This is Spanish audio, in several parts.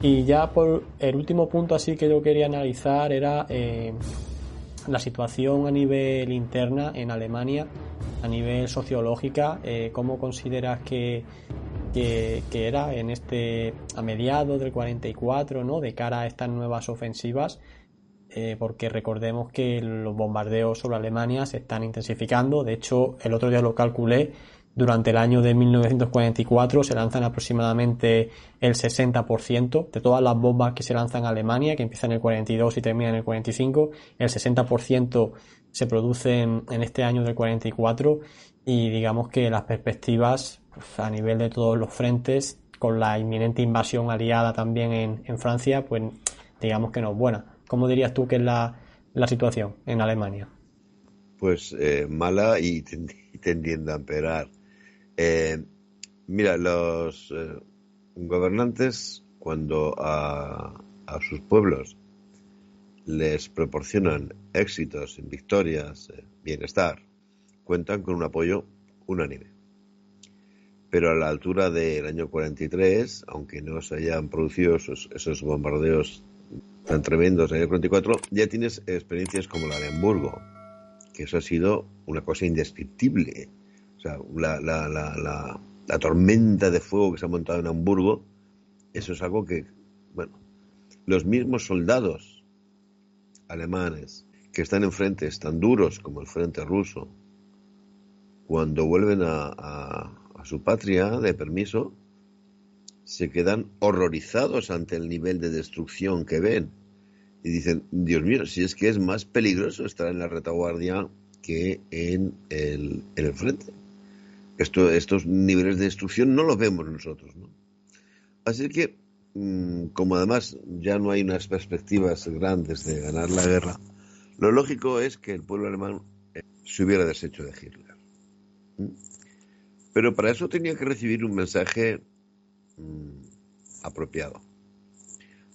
Y ya por el último punto así que yo quería analizar era eh, la situación a nivel interna en Alemania, a nivel sociológica, eh, cómo consideras que, que, que, era en este a mediados del 44, ¿no? De cara a estas nuevas ofensivas, eh, porque recordemos que los bombardeos sobre Alemania se están intensificando. De hecho, el otro día lo calculé durante el año de 1944 se lanzan aproximadamente el 60% de todas las bombas que se lanzan en Alemania, que empiezan en el 42 y terminan en el 45, el 60% se producen en este año del 44 y digamos que las perspectivas pues, a nivel de todos los frentes, con la inminente invasión aliada también en, Francia, pues digamos que no es buena. ¿Cómo dirías tú que es la, la situación en Alemania? Pues eh, mala y tendiendo a empeorar. Eh, mira, los eh, gobernantes cuando a, sus pueblos les proporcionan éxitos, victorias, eh, bienestar, cuentan con un apoyo unánime. Pero a la altura del año 43, aunque no se hayan producido esos, esos bombardeos tan tremendos en el 44, ya tienes experiencias como la de Hamburgo, que eso ha sido una cosa indescriptible o sea, la, la, la, la, tormenta de fuego que se ha montado en Hamburgo, eso es algo que, bueno, los mismos soldados alemanes que están en frentes tan duros como el frente ruso, cuando vuelven a, su patria de permiso, se quedan horrorizados ante el nivel de destrucción que ven. Y dicen, Dios mío, si es que es más peligroso estar en la retaguardia que en el, en el frente. Esto, estos niveles de destrucción no los vemos nosotros. ¿no? Así que, mmm, como además ya no hay unas perspectivas grandes de ganar la guerra, lo lógico es que el pueblo alemán eh, se hubiera deshecho de Hitler. ¿Mm? Pero para eso tenía que recibir un mensaje mmm, apropiado.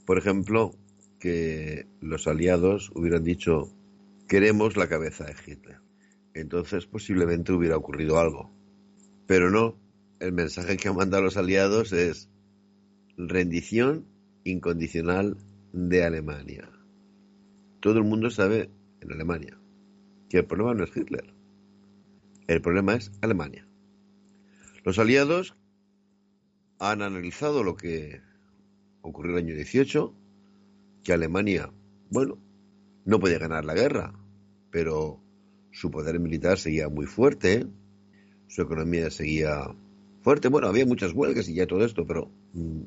Por ejemplo, que los aliados hubieran dicho queremos la cabeza de Hitler. Entonces posiblemente hubiera ocurrido algo. Pero no, el mensaje que han mandado los aliados es rendición incondicional de Alemania. Todo el mundo sabe en Alemania que el problema no es Hitler. El problema es Alemania. Los aliados han analizado lo que ocurrió el año 18, que Alemania, bueno, no podía ganar la guerra, pero su poder militar seguía muy fuerte, su economía seguía fuerte. Bueno, había muchas huelgas y ya todo esto, pero mmm,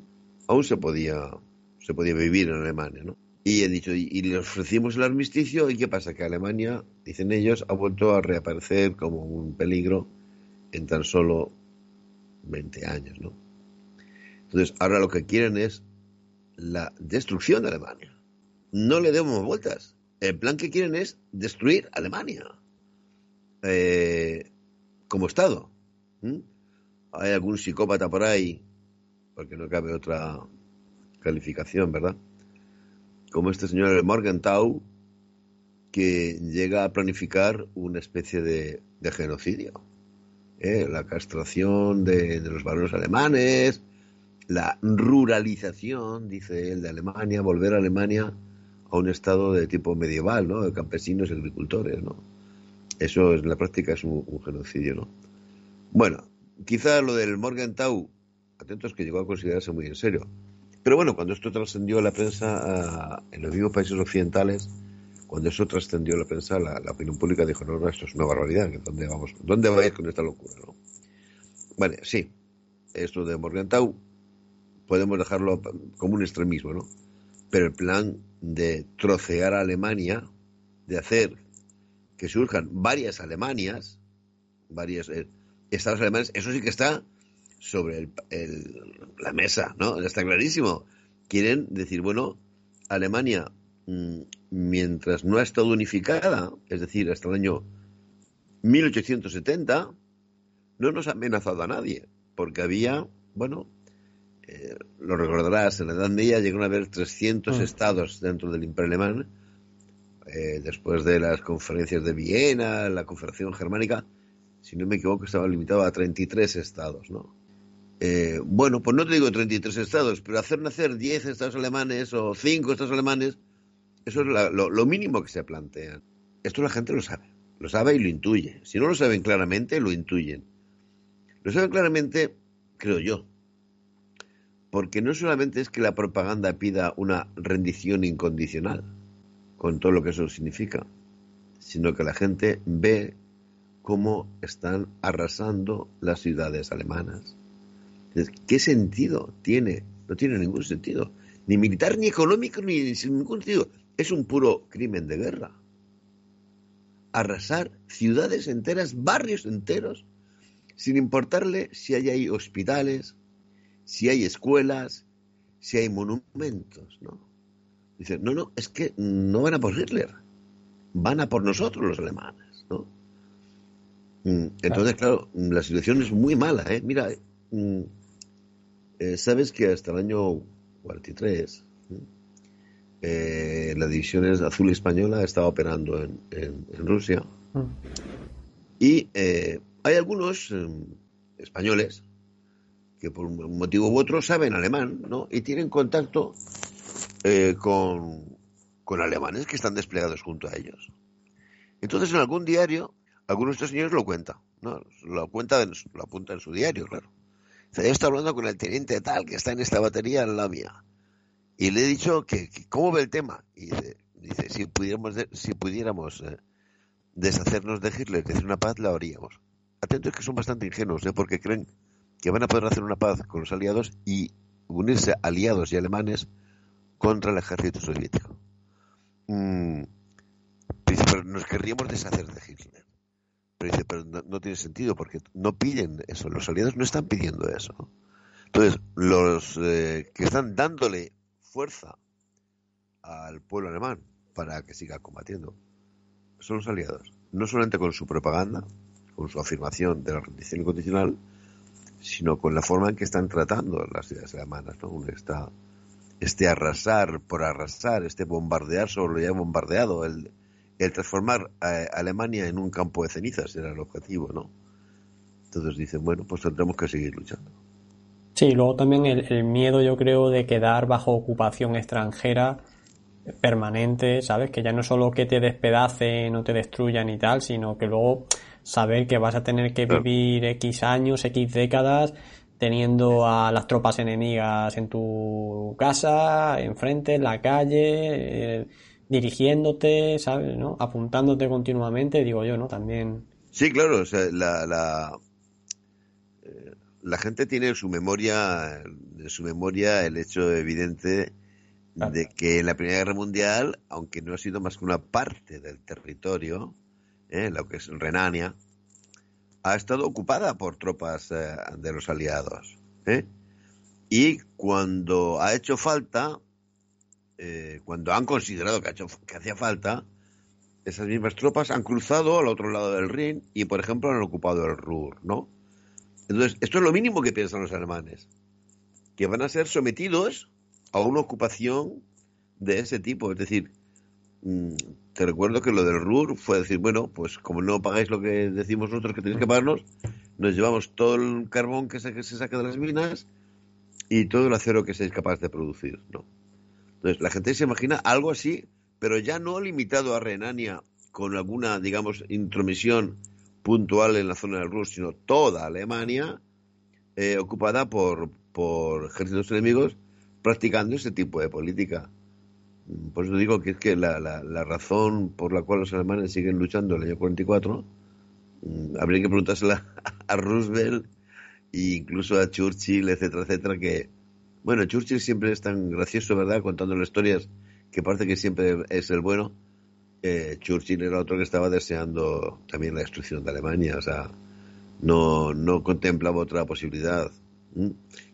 aún se podía, se podía vivir en Alemania, ¿no? Y he dicho, y, y le ofrecimos el armisticio, ¿y qué pasa? Que Alemania, dicen ellos, ha vuelto a reaparecer como un peligro en tan solo 20 años, ¿no? Entonces, ahora lo que quieren es la destrucción de Alemania. No le demos vueltas. El plan que quieren es destruir Alemania. Eh, como Estado. Hay algún psicópata por ahí, porque no cabe otra calificación, ¿verdad? Como este señor Morgenthau, que llega a planificar una especie de, genocidio. ¿eh? La castración de, de, los varones alemanes, la ruralización, dice él, de Alemania, volver a Alemania a un estado de tipo medieval, ¿no? De campesinos y agricultores, ¿no? Eso en la práctica es un, genocidio, ¿no? Bueno, quizá lo del Morgenthau, atentos que llegó a considerarse muy en serio. Pero bueno, cuando esto trascendió a la prensa uh, en los mismos países occidentales, cuando eso trascendió a la prensa, la, la, opinión pública dijo, no, no, esto es una barbaridad, ¿dónde vamos? ¿Dónde va a ir con esta locura? ¿no? Vale, sí, esto de Morgenthau podemos dejarlo como un extremismo, ¿no? Pero el plan de trocear a Alemania, de hacer que surjan varias Alemanias, varias eh, estados alemanes, eso sí que está sobre el, el, la mesa, ¿no? Está clarísimo. quieren decir, bueno, Alemania, mm, mientras no ha estado unificada, es decir, hasta el año 1870, no nos ha amenazado a nadie, porque había, bueno, eh, lo recordarás, en la Edad Media llegaron a haber 300 mm. estados dentro del Imperio Alemán, eh, después de las conferencias de Viena, la Confederación Germánica, si no me equivoco, estaba limitado a 33 estados, ¿no? Eh, bueno, pues no te digo 33 estados, pero hacer nacer 10 estados alemanes o 5 estados alemanes, eso es lo, mínimo que se plantea. Esto la gente lo sabe, lo sabe y lo intuye. Si no lo saben claramente, lo intuyen. Lo saben claramente, creo yo, porque no solamente es que la propaganda pida una rendición incondicional, con todo lo que eso significa, sino que la gente ve cómo están arrasando las ciudades alemanas ¿Qué sentido tiene? No tiene ningún sentido. Ni militar, ni económico, ni sin ningún sentido. Es un puro crimen de guerra. Arrasar ciudades enteras, barrios enteros, sin importarle si hay hospitales, si hay escuelas, si hay monumentos, ¿no? Dice, no, no, es que no van a por Hitler, van a por nosotros los alemanes, ¿no? Mm, entonces, claro, la situación es muy mala, ¿eh? Mira, mm, eh, Sabes que hasta el año 43 eh, la división azul española estaba operando en, Rusia mm. y eh, hay algunos em, españoles que por un motivo u otro saben alemán ¿no? y tienen contacto con, con alemanes que están desplegados junto a ellos. Entonces en algún diario, algunos de estos señores lo cuentan, ¿no? lo, cuenta lo apunta en su diario, claro yo estoy hablando con el teniente tal que está en esta batería en la mía. Y le he dicho que, cómo ve el tema. Y dice, si pudiéramos, si pudiéramos eh, deshacernos de Hitler, decir una paz, la haríamos. Atentos que son bastante ingenuos, ¿eh? porque creen que van a poder hacer una paz con los aliados y unirse aliados y alemanes contra el ejército soviético. Mm, pero nos querríamos deshacer de Hitler. Pero dice, pero no, tiene sentido porque no piden eso, los aliados no están pidiendo eso. Entonces, los eh, que están dándole fuerza al pueblo alemán para que siga combatiendo son los aliados. No solamente con su propaganda, con su afirmación de la rendición incondicional, sino con la forma en que están tratando las ciudades alemanas, ¿no? Está, este arrasar por arrasar, este bombardear sobre lo ya bombardeado, el, el transformar a Alemania en un campo de cenizas era el objetivo, ¿no? Entonces dicen, bueno, pues tendremos que seguir luchando. Sí, luego también el, miedo, yo creo, de quedar bajo ocupación extranjera permanente, ¿sabes? Que ya no solo que te despedacen no te destruyan y tal, sino que luego saber que vas a tener que vivir X años, X décadas teniendo a las tropas enemigas en tu casa, enfrente, en la calle, eh, dirigiéndote, ¿sabes? ¿no? Apuntándote continuamente, digo yo, ¿no? También. Sí, claro, o sea, la, la, eh, la gente tiene en su memoria, en su memoria el hecho evidente de que en la Primera Guerra Mundial, aunque no ha sido más que una parte del territorio, ¿eh? lo que es Renania, ha estado ocupada por tropas eh, de los aliados. ¿eh? Y cuando ha hecho falta, eh, cuando han considerado que, que hacía falta, esas mismas tropas han cruzado al otro lado del Rin y, por ejemplo, han ocupado el Ruhr, ¿no? Entonces, esto es lo mínimo que piensan los alemanes, que van a ser sometidos a una ocupación de ese tipo. Es decir, te recuerdo que lo del Ruhr fue decir, bueno, pues como no pagáis lo que decimos nosotros que tenéis que pagarnos, nos llevamos todo el carbón que se, que saca de las minas y todo el acero que seáis capaz de producir, ¿no? Entonces, la gente se imagina algo así, pero ya no limitado a Renania con alguna, digamos, intromisión puntual en la zona del Rus, sino toda Alemania eh, ocupada por, por ejércitos enemigos practicando ese tipo de política. Por eso digo que es que la, la, razón por la cual los alemanes siguen luchando en el año 44 mm, habría que preguntársela a Roosevelt e incluso a Churchill, etcétera, etcétera, que bueno, Churchill siempre es tan gracioso, ¿verdad? Contando las historias que parece que siempre es el bueno. Eh, Churchill era otro que estaba deseando también la destrucción de Alemania, o sea, no, no contemplaba otra posibilidad.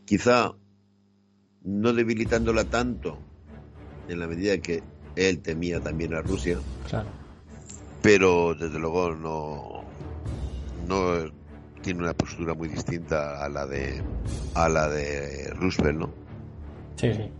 Quizá no debilitándola tanto en la medida que él temía también a Rusia. Claro. Pero desde luego no, no tiene una postura muy distinta a la de a la de Roosevelt, ¿no? Sí, sí.